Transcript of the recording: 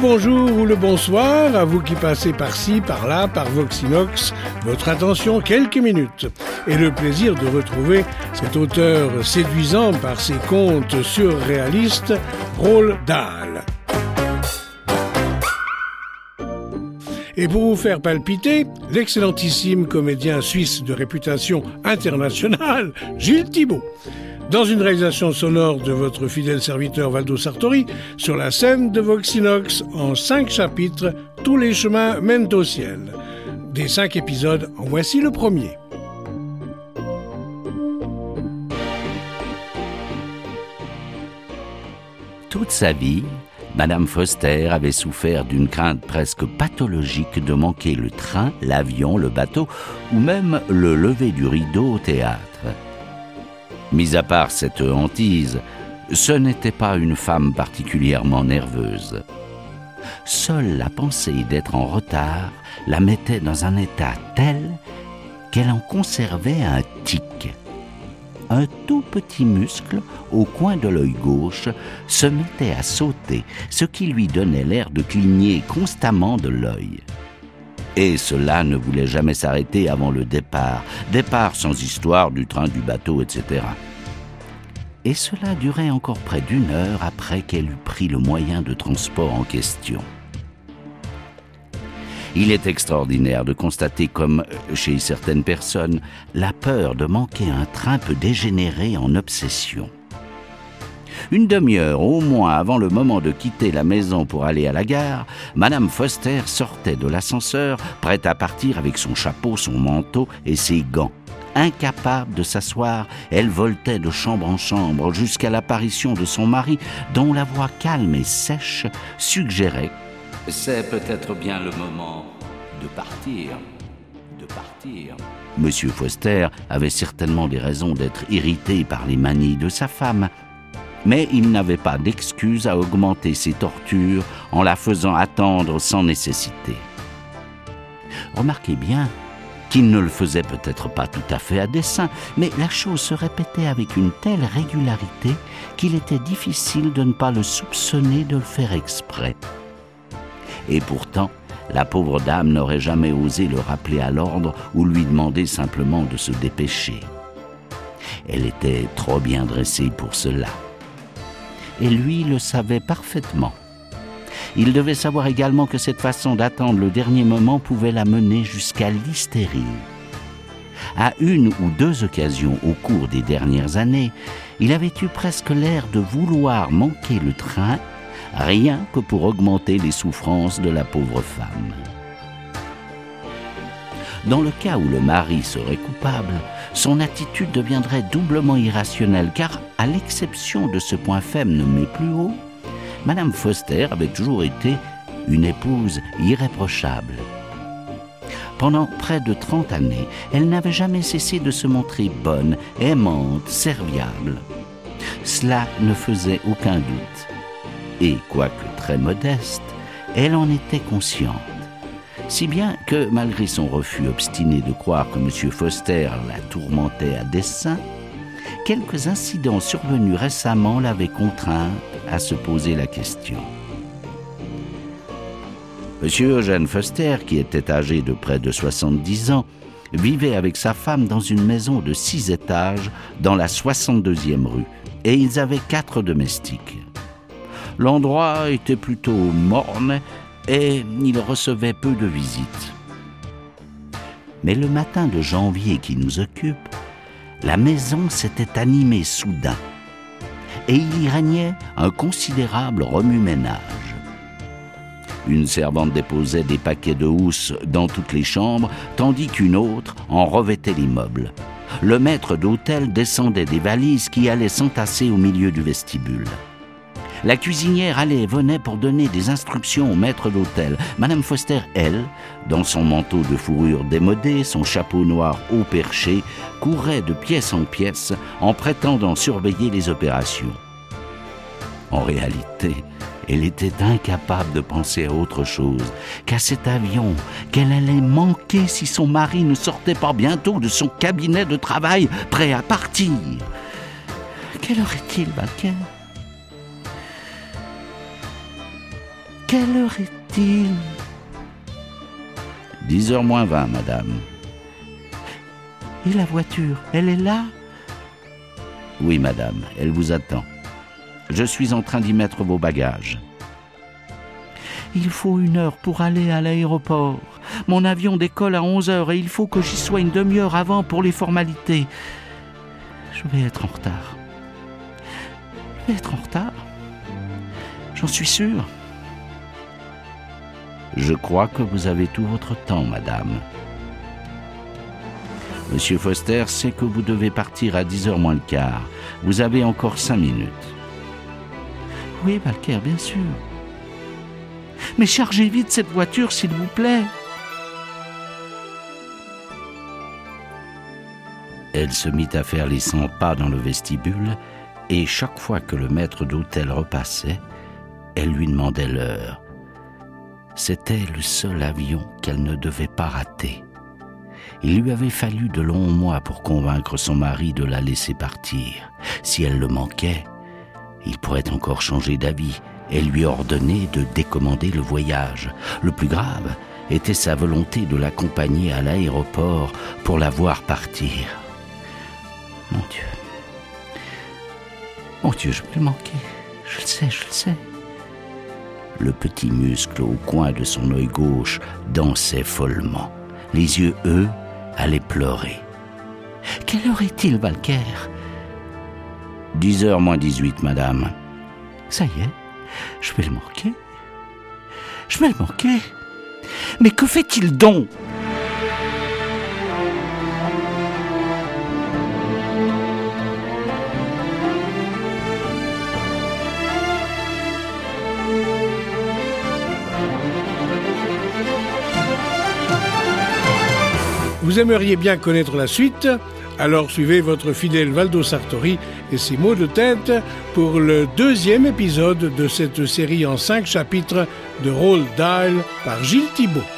bonjour ou le bonsoir à vous qui passez par-ci, par-là, par Voxinox. Votre attention, quelques minutes. Et le plaisir de retrouver cet auteur séduisant par ses contes surréalistes, Roald Dahl. Et pour vous faire palpiter, l'excellentissime comédien suisse de réputation internationale, Gilles Thibault dans une réalisation sonore de votre fidèle serviteur Valdo Sartori, sur la scène de Voxinox, en cinq chapitres, Tous les chemins mènent au ciel. Des cinq épisodes, en voici le premier. Toute sa vie, Madame Foster avait souffert d'une crainte presque pathologique de manquer le train, l'avion, le bateau ou même le lever du rideau au théâtre. Mis à part cette hantise, ce n'était pas une femme particulièrement nerveuse. Seule la pensée d'être en retard la mettait dans un état tel qu'elle en conservait un tic. Un tout petit muscle au coin de l'œil gauche se mettait à sauter, ce qui lui donnait l'air de cligner constamment de l'œil. Et cela ne voulait jamais s'arrêter avant le départ, départ sans histoire du train, du bateau, etc. Et cela durait encore près d'une heure après qu'elle eut pris le moyen de transport en question. Il est extraordinaire de constater comme, chez certaines personnes, la peur de manquer un train peut dégénérer en obsession. Une demi-heure au moins avant le moment de quitter la maison pour aller à la gare, Madame Foster sortait de l'ascenseur, prête à partir avec son chapeau, son manteau et ses gants. Incapable de s'asseoir, elle voltait de chambre en chambre jusqu'à l'apparition de son mari, dont la voix calme et sèche suggérait ⁇ C'est peut-être bien le moment de partir, de partir ⁇ Monsieur Foster avait certainement des raisons d'être irrité par les manies de sa femme, mais il n'avait pas d'excuse à augmenter ses tortures en la faisant attendre sans nécessité. Remarquez bien qu'il ne le faisait peut-être pas tout à fait à dessein, mais la chose se répétait avec une telle régularité qu'il était difficile de ne pas le soupçonner de le faire exprès. Et pourtant, la pauvre dame n'aurait jamais osé le rappeler à l'ordre ou lui demander simplement de se dépêcher. Elle était trop bien dressée pour cela et lui le savait parfaitement. Il devait savoir également que cette façon d'attendre le dernier moment pouvait la mener jusqu'à l'hystérie. À une ou deux occasions au cours des dernières années, il avait eu presque l'air de vouloir manquer le train, rien que pour augmenter les souffrances de la pauvre femme. Dans le cas où le mari serait coupable, son attitude deviendrait doublement irrationnelle, car, à l'exception de ce point faible nommé plus haut, Madame Foster avait toujours été une épouse irréprochable. Pendant près de trente années, elle n'avait jamais cessé de se montrer bonne, aimante, serviable. Cela ne faisait aucun doute. Et quoique très modeste, elle en était consciente si bien que, malgré son refus obstiné de croire que M. Foster la tourmentait à dessein, quelques incidents survenus récemment l'avaient contrainte à se poser la question. M. Eugène Foster, qui était âgé de près de 70 ans, vivait avec sa femme dans une maison de six étages dans la 62e rue, et ils avaient quatre domestiques. L'endroit était plutôt morne et il recevait peu de visites. Mais le matin de janvier qui nous occupe, la maison s'était animée soudain, et il y régnait un considérable remue-ménage. Une servante déposait des paquets de housses dans toutes les chambres, tandis qu'une autre en revêtait les meubles. Le maître d'hôtel descendait des valises qui allaient s'entasser au milieu du vestibule. La cuisinière allait et venait pour donner des instructions au maître d'hôtel. Madame Foster, elle, dans son manteau de fourrure démodé, son chapeau noir haut perché, courait de pièce en pièce en prétendant surveiller les opérations. En réalité, elle était incapable de penser à autre chose qu'à cet avion qu'elle allait manquer si son mari ne sortait pas bientôt de son cabinet de travail prêt à partir. Quelle heure est-il, Baker Quelle heure est-il? 10 heures moins 20, madame. Et la voiture, elle est là? Oui, madame, elle vous attend. Je suis en train d'y mettre vos bagages. Il faut une heure pour aller à l'aéroport. Mon avion décolle à 11 heures et il faut que j'y sois une demi-heure avant pour les formalités. Je vais être en retard. Je vais être en retard. J'en suis sûr. Je crois que vous avez tout votre temps, madame. Monsieur Foster sait que vous devez partir à 10 heures moins le quart. Vous avez encore cinq minutes. Oui, Balker, bien sûr. Mais chargez vite cette voiture, s'il vous plaît. Elle se mit à faire les cent pas dans le vestibule, et chaque fois que le maître d'hôtel repassait, elle lui demandait l'heure. C'était le seul avion qu'elle ne devait pas rater. Il lui avait fallu de longs mois pour convaincre son mari de la laisser partir. Si elle le manquait, il pourrait encore changer d'avis et lui ordonner de décommander le voyage. Le plus grave était sa volonté de l'accompagner à l'aéroport pour la voir partir. Mon Dieu. Mon Dieu, je peux manquer. Je le sais, je le sais. Le petit muscle au coin de son œil gauche dansait follement. Les yeux, eux, allaient pleurer. Quelle heure est-il, Valker Dix heures moins dix-huit, madame. Ça y est, je vais le manquer. Je vais le manquer. Mais que fait-il donc? Aimeriez bien connaître la suite alors suivez votre fidèle Valdo Sartori et ses mots de tête pour le deuxième épisode de cette série en cinq chapitres de Roll Dial par Gilles Thibault.